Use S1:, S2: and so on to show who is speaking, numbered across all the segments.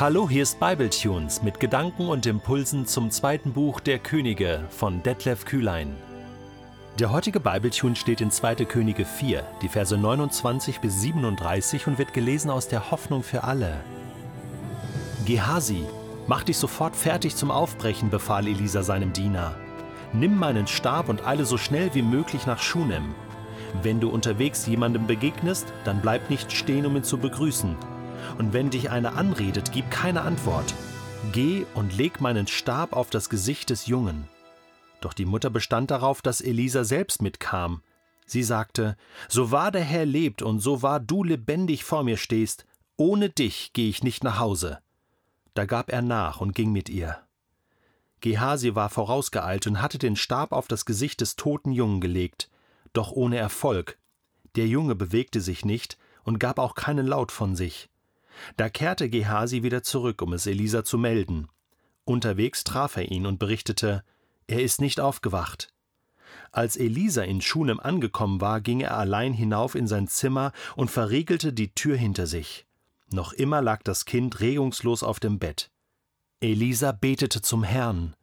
S1: Hallo, hier ist Bibletunes mit Gedanken und Impulsen zum zweiten Buch der Könige von Detlef Kühlein. Der heutige Bibletune steht in 2. Könige 4, die Verse 29 bis 37 und wird gelesen aus der Hoffnung für alle. Gehasi, mach dich sofort fertig zum Aufbrechen, befahl Elisa seinem Diener. Nimm meinen Stab und eile so schnell wie möglich nach Schunem. Wenn du unterwegs jemandem begegnest, dann bleib nicht stehen, um ihn zu begrüßen. Und wenn dich einer anredet, gib keine Antwort. Geh und leg meinen Stab auf das Gesicht des Jungen. Doch die Mutter bestand darauf, dass Elisa selbst mitkam. Sie sagte, So wahr der Herr lebt und so wahr du lebendig vor mir stehst, ohne dich gehe ich nicht nach Hause. Da gab er nach und ging mit ihr. Gehasi war vorausgeeilt und hatte den Stab auf das Gesicht des toten Jungen gelegt, doch ohne Erfolg. Der Junge bewegte sich nicht und gab auch keinen Laut von sich. Da kehrte Gehasi wieder zurück, um es Elisa zu melden. Unterwegs traf er ihn und berichtete, er ist nicht aufgewacht. Als Elisa in Schunem angekommen war, ging er allein hinauf in sein Zimmer und verriegelte die Tür hinter sich. Noch immer lag das Kind regungslos auf dem Bett. Elisa betete zum Herrn.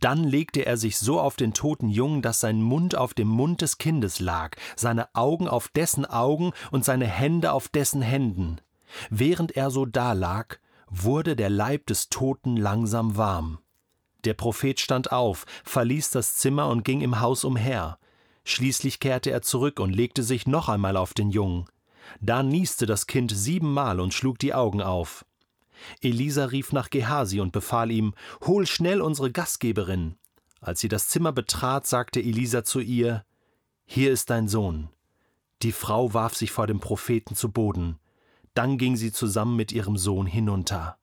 S1: Dann legte er sich so auf den toten Jungen, dass sein Mund auf dem Mund des Kindes lag, seine Augen auf dessen Augen und seine Hände auf dessen Händen. Während er so dalag, wurde der Leib des Toten langsam warm. Der Prophet stand auf, verließ das Zimmer und ging im Haus umher. Schließlich kehrte er zurück und legte sich noch einmal auf den Jungen. Da nieste das Kind siebenmal und schlug die Augen auf. Elisa rief nach Gehasi und befahl ihm: Hol schnell unsere Gastgeberin. Als sie das Zimmer betrat, sagte Elisa zu ihr: Hier ist dein Sohn. Die Frau warf sich vor dem Propheten zu Boden. Dann ging sie zusammen mit ihrem Sohn hinunter.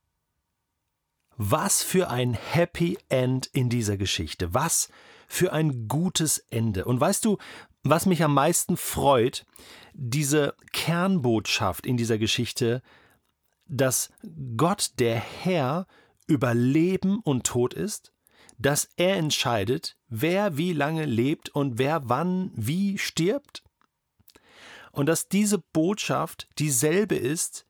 S1: Was für ein Happy End in dieser Geschichte. Was für ein gutes Ende. Und weißt du, was mich am meisten freut, diese Kernbotschaft in dieser Geschichte, dass Gott der Herr über Leben und Tod ist, dass er entscheidet, wer wie lange lebt und wer wann wie stirbt, und dass diese Botschaft dieselbe ist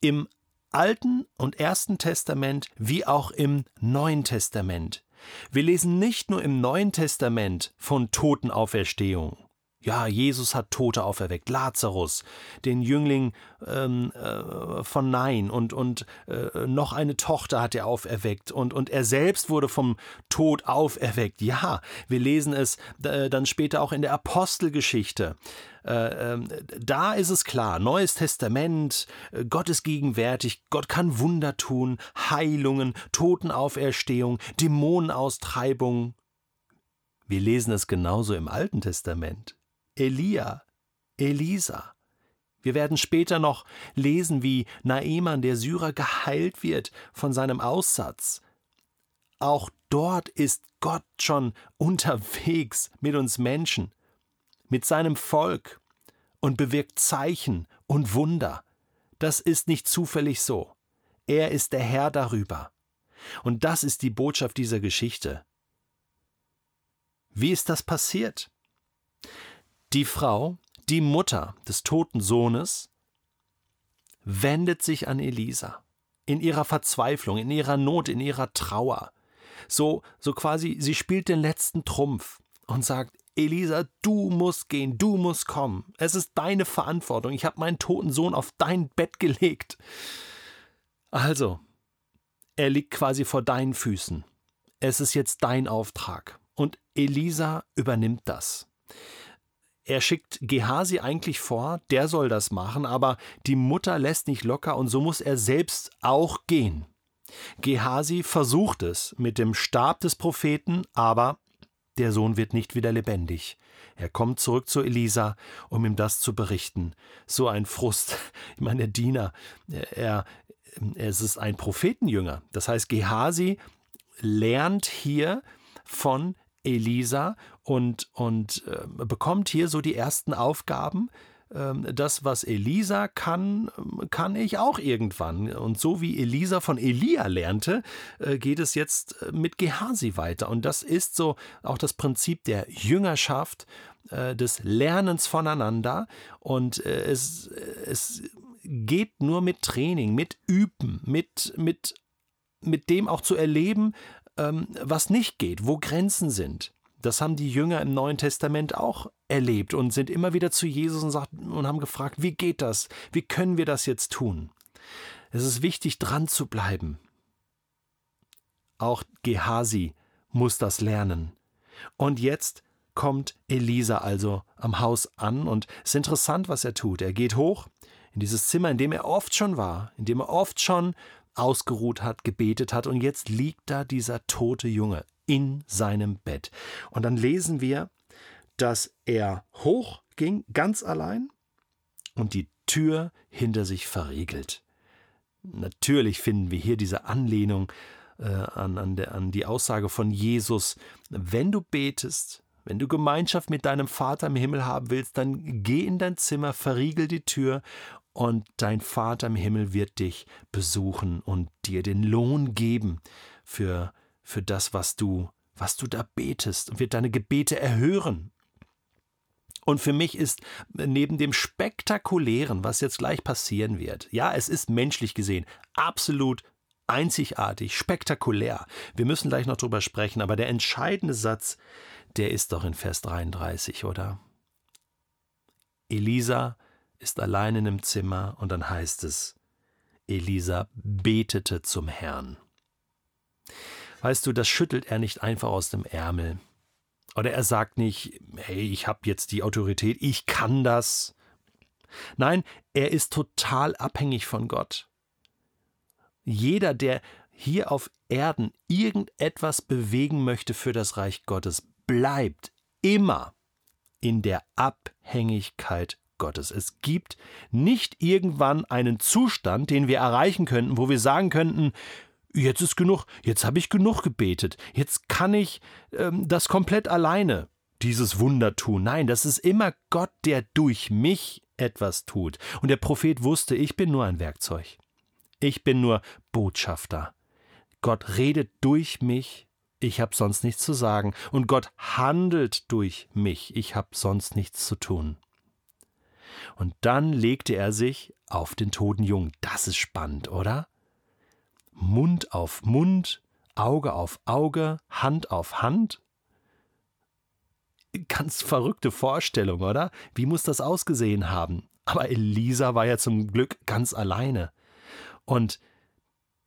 S1: im Alten und Ersten Testament wie auch im Neuen Testament. Wir lesen nicht nur im Neuen Testament von Totenauferstehung, ja, Jesus hat Tote auferweckt, Lazarus, den Jüngling ähm, äh, von Nein und, und äh, noch eine Tochter hat er auferweckt und, und er selbst wurde vom Tod auferweckt. Ja, wir lesen es äh, dann später auch in der Apostelgeschichte. Äh, ähm, da ist es klar, Neues Testament, äh, Gott ist gegenwärtig, Gott kann Wunder tun, Heilungen, Totenauferstehung, Dämonenaustreibung. Wir lesen es genauso im Alten Testament. Elia, Elisa. Wir werden später noch lesen, wie Naeman, der Syrer, geheilt wird von seinem Aussatz. Auch dort ist Gott schon unterwegs mit uns Menschen, mit seinem Volk und bewirkt Zeichen und Wunder. Das ist nicht zufällig so. Er ist der Herr darüber. Und das ist die Botschaft dieser Geschichte. Wie ist das passiert? Die Frau, die Mutter des toten Sohnes, wendet sich an Elisa in ihrer Verzweiflung, in ihrer Not, in ihrer Trauer. So, so quasi, sie spielt den letzten Trumpf und sagt, Elisa, du musst gehen, du musst kommen. Es ist deine Verantwortung. Ich habe meinen toten Sohn auf dein Bett gelegt. Also, er liegt quasi vor deinen Füßen. Es ist jetzt dein Auftrag. Und Elisa übernimmt das. Er schickt Gehasi eigentlich vor, der soll das machen, aber die Mutter lässt nicht locker und so muss er selbst auch gehen. Gehasi versucht es mit dem Stab des Propheten, aber der Sohn wird nicht wieder lebendig. Er kommt zurück zu Elisa, um ihm das zu berichten. So ein Frust. Ich meine, der Diener, er, es ist ein Prophetenjünger. Das heißt, Gehasi lernt hier von Elisa und, und äh, bekommt hier so die ersten Aufgaben. Ähm, das, was Elisa kann, kann ich auch irgendwann. Und so wie Elisa von Elia lernte, äh, geht es jetzt äh, mit Gehasi weiter. Und das ist so auch das Prinzip der Jüngerschaft, äh, des Lernens voneinander. Und es, es geht nur mit Training, mit Üben, mit, mit, mit dem auch zu erleben, ähm, was nicht geht, wo Grenzen sind. Das haben die Jünger im Neuen Testament auch erlebt und sind immer wieder zu Jesus und, sagt, und haben gefragt, wie geht das? Wie können wir das jetzt tun? Es ist wichtig, dran zu bleiben. Auch Gehasi muss das lernen. Und jetzt kommt Elisa also am Haus an und es ist interessant, was er tut. Er geht hoch in dieses Zimmer, in dem er oft schon war, in dem er oft schon ausgeruht hat, gebetet hat und jetzt liegt da dieser tote Junge in seinem Bett. Und dann lesen wir, dass er hochging, ganz allein, und die Tür hinter sich verriegelt. Natürlich finden wir hier diese Anlehnung äh, an, an, der, an die Aussage von Jesus, wenn du betest, wenn du Gemeinschaft mit deinem Vater im Himmel haben willst, dann geh in dein Zimmer, verriegel die Tür und dein Vater im Himmel wird dich besuchen und dir den Lohn geben für für das, was du, was du da betest und wird deine Gebete erhören. Und für mich ist neben dem Spektakulären, was jetzt gleich passieren wird, ja, es ist menschlich gesehen absolut einzigartig, spektakulär. Wir müssen gleich noch drüber sprechen, aber der entscheidende Satz, der ist doch in Vers 33, oder? Elisa ist allein in einem Zimmer und dann heißt es, Elisa betete zum Herrn. Weißt du, das schüttelt er nicht einfach aus dem Ärmel. Oder er sagt nicht, hey, ich habe jetzt die Autorität, ich kann das. Nein, er ist total abhängig von Gott. Jeder, der hier auf Erden irgendetwas bewegen möchte für das Reich Gottes, bleibt immer in der Abhängigkeit Gottes. Es gibt nicht irgendwann einen Zustand, den wir erreichen könnten, wo wir sagen könnten, jetzt ist genug, jetzt habe ich genug gebetet, jetzt kann ich ähm, das komplett alleine, dieses Wunder tun. Nein, das ist immer Gott, der durch mich etwas tut. Und der Prophet wusste, ich bin nur ein Werkzeug. Ich bin nur Botschafter. Gott redet durch mich, ich habe sonst nichts zu sagen. Und Gott handelt durch mich, ich habe sonst nichts zu tun. Und dann legte er sich auf den toten Jungen. Das ist spannend, oder? Mund auf Mund, Auge auf Auge, Hand auf Hand. Ganz verrückte Vorstellung, oder? Wie muss das ausgesehen haben? Aber Elisa war ja zum Glück ganz alleine. Und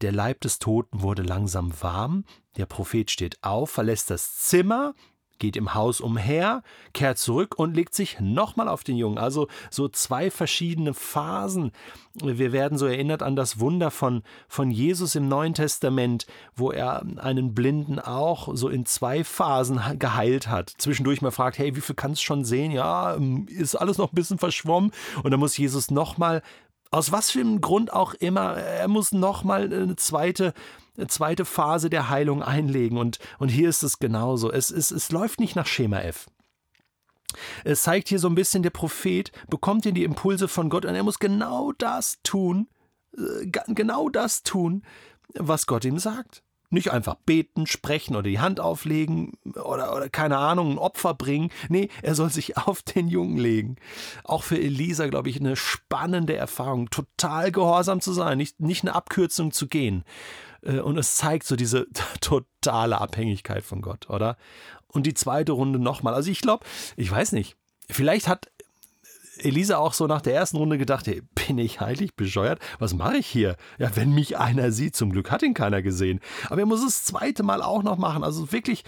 S1: der Leib des Toten wurde langsam warm, der Prophet steht auf, verlässt das Zimmer, geht im Haus umher, kehrt zurück und legt sich nochmal auf den Jungen. Also so zwei verschiedene Phasen. Wir werden so erinnert an das Wunder von, von Jesus im Neuen Testament, wo er einen Blinden auch so in zwei Phasen geheilt hat. Zwischendurch mal fragt, hey, wie viel kannst du schon sehen? Ja, ist alles noch ein bisschen verschwommen. Und dann muss Jesus nochmal aus was für einem Grund auch immer, er muss nochmal eine zweite zweite Phase der Heilung einlegen. Und, und hier ist es genauso. Es, es, es läuft nicht nach Schema F. Es zeigt hier so ein bisschen, der Prophet bekommt hier die Impulse von Gott und er muss genau das tun, äh, genau das tun, was Gott ihm sagt. Nicht einfach beten, sprechen oder die Hand auflegen oder, oder keine Ahnung, ein Opfer bringen. Nee, er soll sich auf den Jungen legen. Auch für Elisa, glaube ich, eine spannende Erfahrung, total gehorsam zu sein, nicht, nicht eine Abkürzung zu gehen. Äh, und es zeigt so diese totale Abhängigkeit von Gott, oder? Und die zweite Runde nochmal. Also ich glaube, ich weiß nicht, vielleicht hat Elisa auch so nach der ersten Runde gedacht, hey, bin ich heilig bescheuert? Was mache ich hier? Ja, wenn mich einer sieht, zum Glück hat ihn keiner gesehen. Aber er muss es das zweite Mal auch noch machen. Also wirklich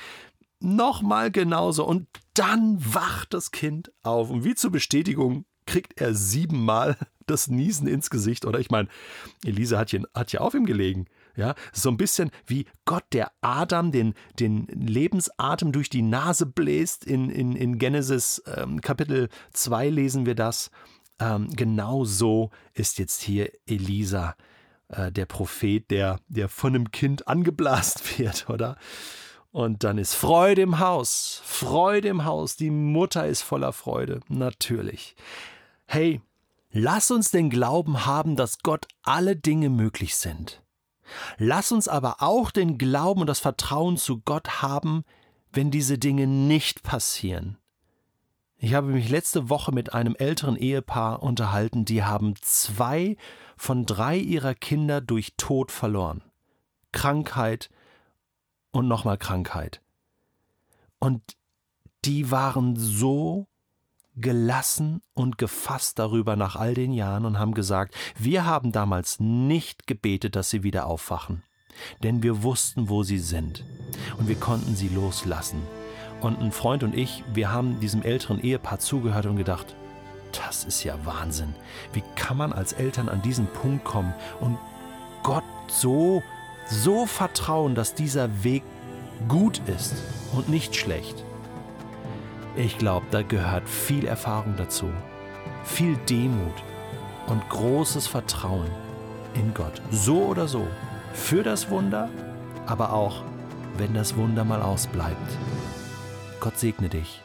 S1: nochmal genauso. Und dann wacht das Kind auf. Und wie zur Bestätigung kriegt er siebenmal das Niesen ins Gesicht. Oder ich meine, Elisa hat, hier, hat ja auf ihm gelegen. Ja, so ein bisschen wie Gott, der Adam den, den Lebensatem durch die Nase bläst. In, in, in Genesis ähm, Kapitel 2 lesen wir das. Ähm, genau so ist jetzt hier Elisa, äh, der Prophet, der, der von einem Kind angeblast wird, oder? Und dann ist Freude im Haus, Freude im Haus, die Mutter ist voller Freude, natürlich. Hey, lass uns den Glauben haben, dass Gott alle Dinge möglich sind. Lass uns aber auch den Glauben und das Vertrauen zu Gott haben, wenn diese Dinge nicht passieren. Ich habe mich letzte Woche mit einem älteren Ehepaar unterhalten, die haben zwei von drei ihrer Kinder durch Tod verloren. Krankheit und nochmal Krankheit. Und die waren so gelassen und gefasst darüber nach all den Jahren und haben gesagt, wir haben damals nicht gebetet, dass sie wieder aufwachen, denn wir wussten, wo sie sind und wir konnten sie loslassen. Und ein Freund und ich, wir haben diesem älteren Ehepaar zugehört und gedacht, das ist ja Wahnsinn. Wie kann man als Eltern an diesen Punkt kommen und Gott so, so vertrauen, dass dieser Weg gut ist und nicht schlecht? Ich glaube, da gehört viel Erfahrung dazu, viel Demut und großes Vertrauen in Gott. So oder so. Für das Wunder, aber auch, wenn das Wunder mal ausbleibt. Gott segne dich.